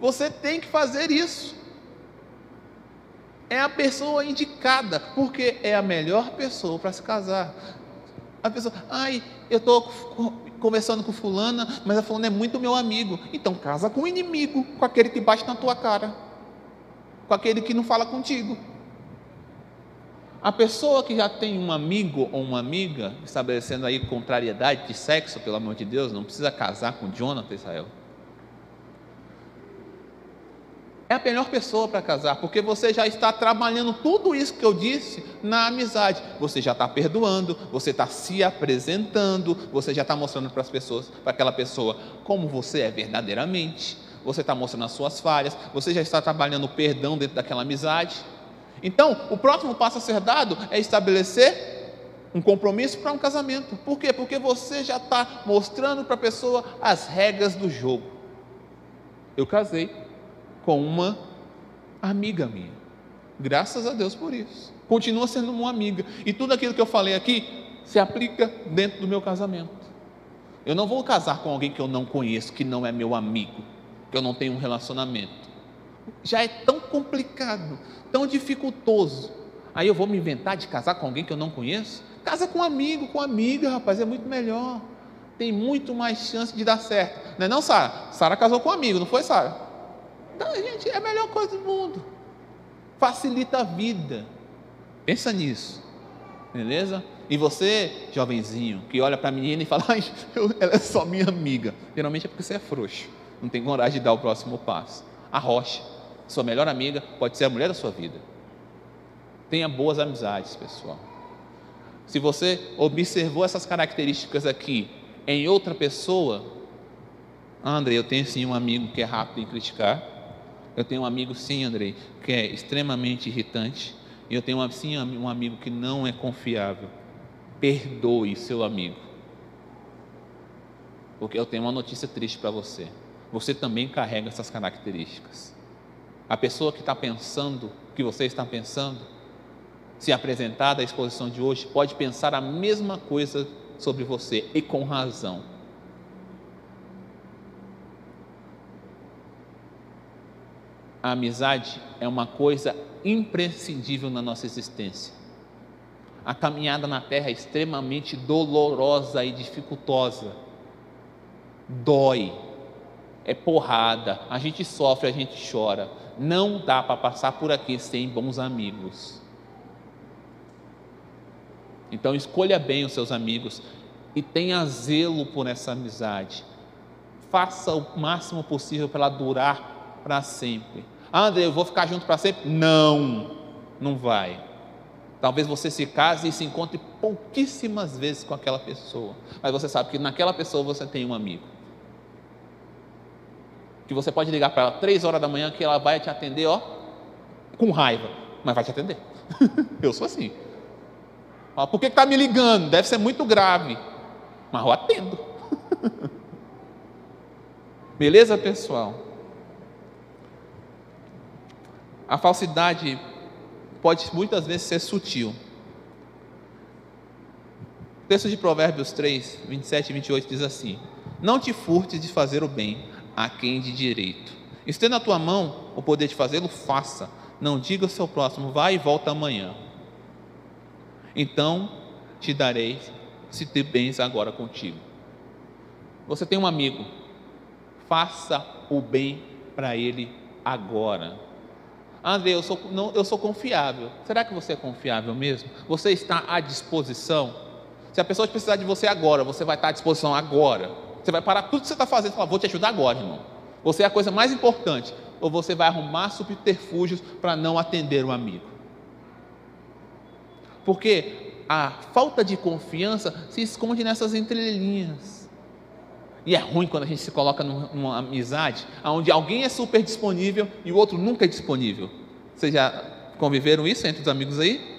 Você tem que fazer isso. É a pessoa indicada, porque é a melhor pessoa para se casar. A pessoa, ai, eu estou conversando com fulana, mas a fulana é muito meu amigo. Então casa com o inimigo, com aquele que bate na tua cara, com aquele que não fala contigo. A pessoa que já tem um amigo ou uma amiga, estabelecendo aí contrariedade de sexo, pelo amor de Deus, não precisa casar com Jonathan Israel. É a melhor pessoa para casar, porque você já está trabalhando tudo isso que eu disse na amizade. Você já está perdoando, você está se apresentando, você já está mostrando para as pessoas, para aquela pessoa, como você é verdadeiramente. Você está mostrando as suas falhas, você já está trabalhando o perdão dentro daquela amizade. Então, o próximo passo a ser dado é estabelecer um compromisso para um casamento. Por quê? Porque você já está mostrando para a pessoa as regras do jogo. Eu casei com uma amiga minha. Graças a Deus por isso. Continua sendo uma amiga. E tudo aquilo que eu falei aqui se aplica dentro do meu casamento. Eu não vou casar com alguém que eu não conheço, que não é meu amigo, que eu não tenho um relacionamento. Já é tão complicado tão dificultoso. Aí eu vou me inventar de casar com alguém que eu não conheço? Casa com amigo, com amiga, rapaz, é muito melhor. Tem muito mais chance de dar certo. Não é não, Sara? Sara casou com um amigo, não foi, Sara? Gente, é a melhor coisa do mundo. Facilita a vida. Pensa nisso. Beleza? E você, jovenzinho, que olha para a menina e fala, ela é só minha amiga. Geralmente é porque você é frouxo. Não tem coragem de dar o próximo passo. A rocha sua melhor amiga pode ser a mulher da sua vida. Tenha boas amizades, pessoal. Se você observou essas características aqui em outra pessoa, André, eu tenho sim um amigo que é rápido em criticar. Eu tenho um amigo, sim, Andrei, que é extremamente irritante. E eu tenho sim um amigo que não é confiável. Perdoe seu amigo. Porque eu tenho uma notícia triste para você. Você também carrega essas características a pessoa que está pensando, que você está pensando, se apresentar da exposição de hoje, pode pensar a mesma coisa sobre você e com razão. A amizade é uma coisa imprescindível na nossa existência. A caminhada na terra é extremamente dolorosa e dificultosa. Dói, é porrada, a gente sofre, a gente chora não dá para passar por aqui sem bons amigos. Então escolha bem os seus amigos e tenha zelo por essa amizade. Faça o máximo possível para ela durar para sempre. André, eu vou ficar junto para sempre? Não, não vai. Talvez você se case e se encontre pouquíssimas vezes com aquela pessoa, mas você sabe que naquela pessoa você tem um amigo que você pode ligar para ela três horas da manhã que ela vai te atender, ó, com raiva, mas vai te atender. *laughs* eu sou assim. Ó, por que está me ligando? Deve ser muito grave, mas eu atendo. *laughs* Beleza, pessoal? A falsidade pode muitas vezes ser sutil. O texto de Provérbios 3, 27 e 28 diz assim: Não te furtes de fazer o bem a quem de direito. Esteja na tua mão o poder de fazê-lo, faça. Não diga ao seu próximo, vai e volta amanhã. Então te darei se te bens agora contigo. Você tem um amigo, faça o bem para ele agora. André, eu sou, não, eu sou confiável. Será que você é confiável mesmo? Você está à disposição? Se a pessoa precisar de você agora, você vai estar à disposição agora. Você vai parar tudo que você está fazendo e falar, vou te ajudar agora, irmão. Você é a coisa mais importante. Ou você vai arrumar subterfúgios para não atender um amigo. Porque a falta de confiança se esconde nessas entrelinhas. E é ruim quando a gente se coloca numa amizade onde alguém é super disponível e o outro nunca é disponível. Você já conviveram isso entre os amigos aí?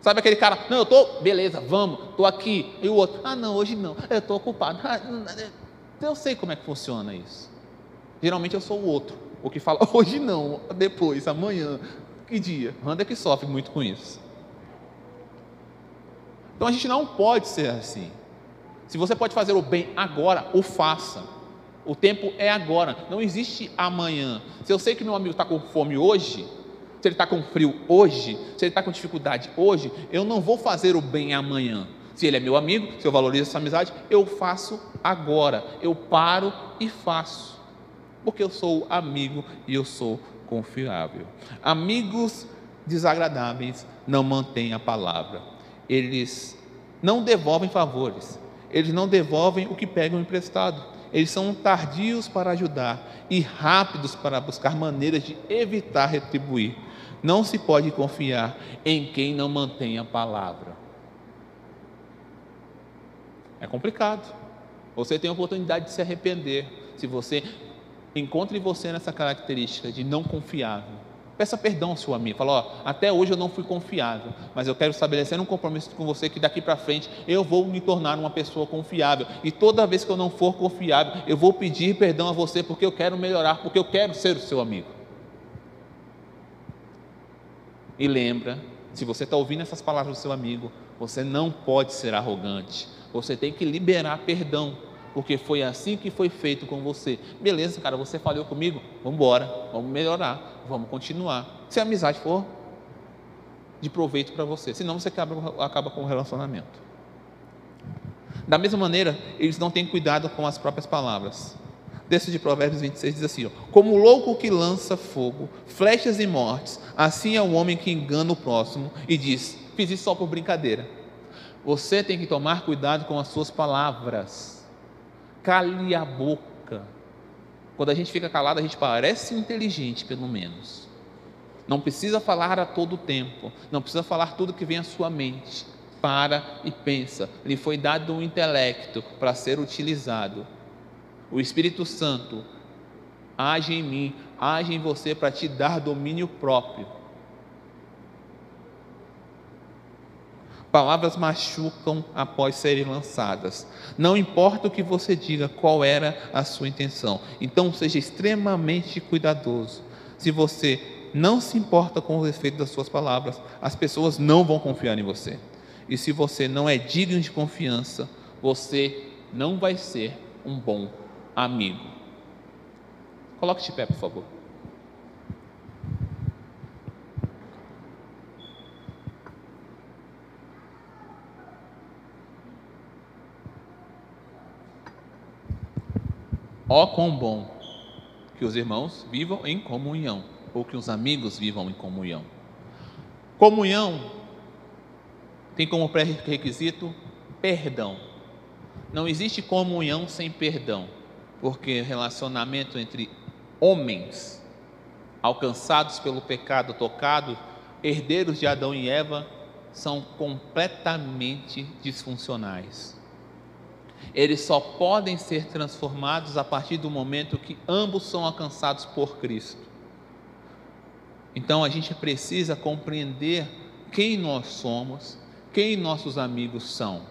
Sabe aquele cara, não, eu tô, beleza, vamos, tô aqui. E o outro, ah, não, hoje não, eu tô ocupado. Ah, eu sei como é que funciona isso. Geralmente eu sou o outro, o que fala, *laughs* hoje não, depois, amanhã, que dia. Randa que sofre muito com isso. Então a gente não pode ser assim. Se você pode fazer o bem agora, o faça. O tempo é agora, não existe amanhã. Se eu sei que meu amigo está com fome hoje, se ele está com frio hoje, se ele está com dificuldade hoje, eu não vou fazer o bem amanhã. Se ele é meu amigo, se eu valorizo essa amizade, eu faço agora. Eu paro e faço. Porque eu sou amigo e eu sou confiável. Amigos desagradáveis não mantêm a palavra. Eles não devolvem favores. Eles não devolvem o que pegam emprestado eles são tardios para ajudar e rápidos para buscar maneiras de evitar retribuir. Não se pode confiar em quem não mantém a palavra. É complicado. Você tem a oportunidade de se arrepender. Se você encontre você nessa característica de não confiável, Peça perdão ao seu amigo. Fala, ó, até hoje eu não fui confiável, mas eu quero estabelecer um compromisso com você que daqui para frente eu vou me tornar uma pessoa confiável. E toda vez que eu não for confiável, eu vou pedir perdão a você porque eu quero melhorar, porque eu quero ser o seu amigo. E lembra, se você está ouvindo essas palavras do seu amigo, você não pode ser arrogante. Você tem que liberar perdão porque foi assim que foi feito com você. Beleza, cara, você falhou comigo? Vamos embora, vamos melhorar, vamos continuar. Se a amizade for de proveito para você, senão você acaba, acaba com o relacionamento. Da mesma maneira, eles não têm cuidado com as próprias palavras. Desse de Provérbios 26 diz assim: ó, Como o louco que lança fogo, flechas e mortes, assim é o homem que engana o próximo e diz: Fiz isso só por brincadeira. Você tem que tomar cuidado com as suas palavras Cale a boca. Quando a gente fica calado, a gente parece inteligente, pelo menos. Não precisa falar a todo tempo, não precisa falar tudo que vem à sua mente. Para e pensa. Lhe foi dado um intelecto para ser utilizado. O Espírito Santo age em mim, age em você para te dar domínio próprio Palavras machucam após serem lançadas. Não importa o que você diga, qual era a sua intenção. Então, seja extremamente cuidadoso. Se você não se importa com o efeito das suas palavras, as pessoas não vão confiar em você. E se você não é digno de confiança, você não vai ser um bom amigo. Coloque de pé, por favor. Ó oh, quão bom que os irmãos vivam em comunhão, ou que os amigos vivam em comunhão. Comunhão tem como pré-requisito perdão. Não existe comunhão sem perdão, porque relacionamento entre homens alcançados pelo pecado, tocado, herdeiros de Adão e Eva, são completamente disfuncionais eles só podem ser transformados a partir do momento que ambos são alcançados por Cristo. Então a gente precisa compreender quem nós somos, quem nossos amigos são.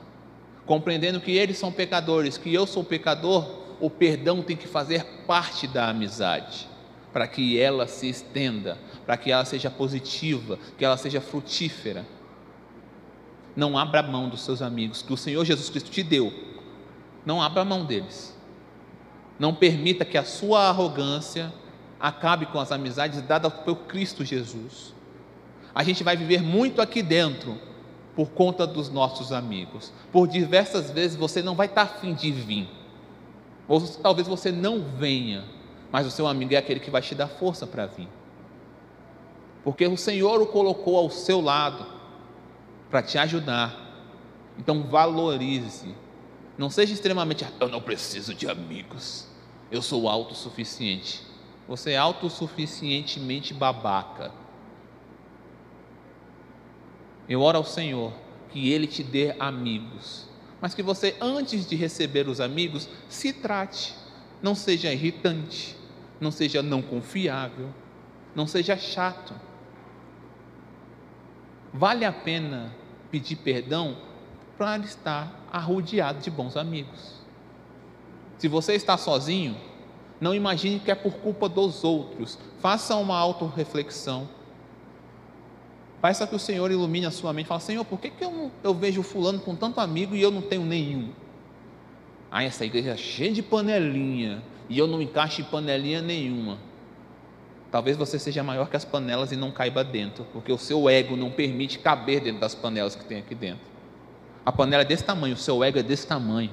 Compreendendo que eles são pecadores, que eu sou pecador, o perdão tem que fazer parte da amizade, para que ela se estenda, para que ela seja positiva, que ela seja frutífera. Não abra mão dos seus amigos, que o Senhor Jesus Cristo te deu não abra mão deles. Não permita que a sua arrogância acabe com as amizades dadas por Cristo Jesus. A gente vai viver muito aqui dentro por conta dos nossos amigos. Por diversas vezes você não vai estar afim de vir. Ou talvez você não venha, mas o seu amigo é aquele que vai te dar força para vir. Porque o Senhor o colocou ao seu lado para te ajudar. Então valorize não seja extremamente, eu não preciso de amigos. Eu sou autossuficiente. Você é autossuficientemente babaca. Eu oro ao Senhor que Ele te dê amigos, mas que você, antes de receber os amigos, se trate. Não seja irritante, não seja não confiável, não seja chato. vale a pena pedir perdão para estar arrodeado de bons amigos. Se você está sozinho, não imagine que é por culpa dos outros. Faça uma autorreflexão. Peça que o Senhor ilumine a sua mente. Fala, Senhor, por que, que eu, eu vejo fulano com tanto amigo e eu não tenho nenhum? Ah, essa igreja é cheia de panelinha e eu não encaixo em panelinha nenhuma. Talvez você seja maior que as panelas e não caiba dentro, porque o seu ego não permite caber dentro das panelas que tem aqui dentro. A panela é desse tamanho, o seu ego é desse tamanho.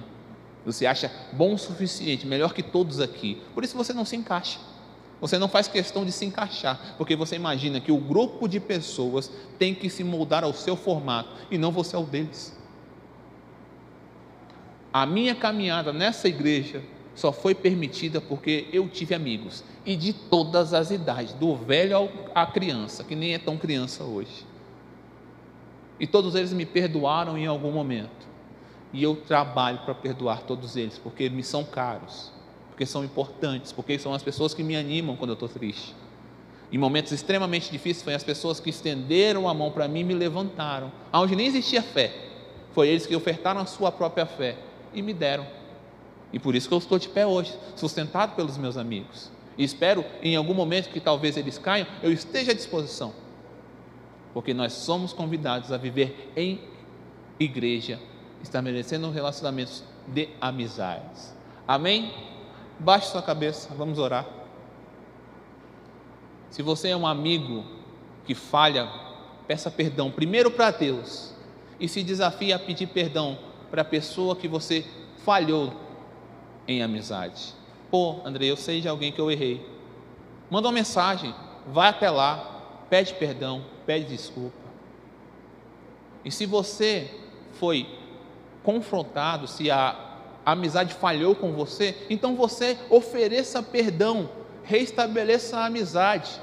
Você acha bom o suficiente, melhor que todos aqui. Por isso você não se encaixa. Você não faz questão de se encaixar, porque você imagina que o grupo de pessoas tem que se moldar ao seu formato e não você ao deles. A minha caminhada nessa igreja só foi permitida porque eu tive amigos e de todas as idades, do velho à criança, que nem é tão criança hoje. E todos eles me perdoaram em algum momento. E eu trabalho para perdoar todos eles, porque me são caros, porque são importantes, porque são as pessoas que me animam quando eu estou triste. Em momentos extremamente difíceis, foi as pessoas que estenderam a mão para mim e me levantaram, onde nem existia fé. Foi eles que ofertaram a sua própria fé e me deram. E por isso que eu estou de pé hoje, sustentado pelos meus amigos. E espero, em algum momento que talvez eles caiam, eu esteja à disposição. Porque nós somos convidados a viver em igreja, estabelecendo relacionamentos de amizades. Amém? Baixe sua cabeça, vamos orar. Se você é um amigo que falha, peça perdão primeiro para Deus e se desafie a pedir perdão para a pessoa que você falhou em amizade. Pô, André, eu sei de alguém que eu errei. Manda uma mensagem, vai até lá, pede perdão, pede desculpa. E se você foi confrontado, se a amizade falhou com você, então você ofereça perdão, reestabeleça a amizade.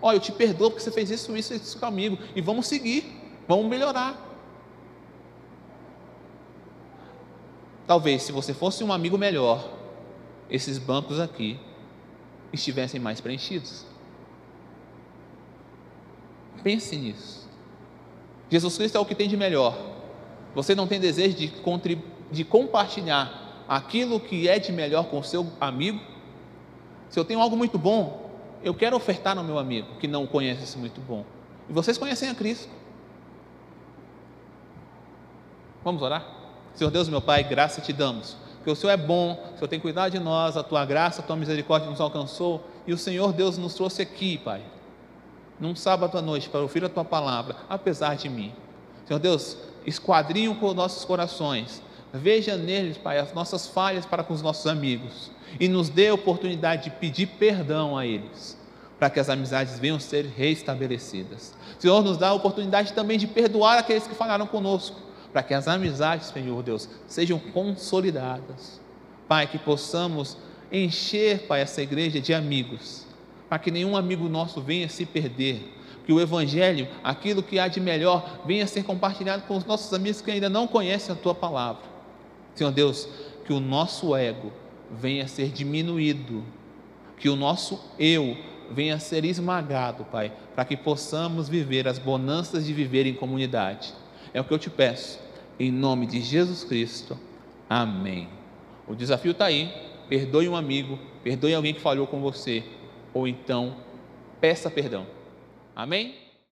Olha, eu te perdoo porque você fez isso, isso, isso comigo, e vamos seguir, vamos melhorar. Talvez, se você fosse um amigo melhor, esses bancos aqui estivessem mais preenchidos. Pense nisso. Jesus Cristo é o que tem de melhor. Você não tem desejo de, de compartilhar aquilo que é de melhor com o seu amigo? Se eu tenho algo muito bom, eu quero ofertar no meu amigo que não conhece esse muito bom. E vocês conhecem a Cristo. Vamos orar? Senhor Deus, meu Pai, graça te damos, porque o Senhor é bom, o Senhor tem cuidado de nós, a tua graça, a tua misericórdia nos alcançou, e o Senhor Deus nos trouxe aqui, Pai, num sábado à noite, para ouvir a tua palavra, apesar de mim. Senhor Deus, esquadrinho com nossos corações, veja neles, Pai, as nossas falhas para com os nossos amigos, e nos dê a oportunidade de pedir perdão a eles, para que as amizades venham a ser restabelecidas. Senhor, nos dá a oportunidade também de perdoar aqueles que falaram conosco, para que as amizades, Senhor Deus, sejam consolidadas. Pai, que possamos encher, Pai, essa igreja de amigos, para que nenhum amigo nosso venha se perder, que o Evangelho, aquilo que há de melhor, venha ser compartilhado com os nossos amigos que ainda não conhecem a Tua palavra. Senhor Deus, que o nosso ego venha ser diminuído, que o nosso eu venha ser esmagado, Pai, para que possamos viver as bonanças de viver em comunidade. É o que eu te peço, em nome de Jesus Cristo. Amém. O desafio está aí. Perdoe um amigo, perdoe alguém que falhou com você, ou então peça perdão. Amém?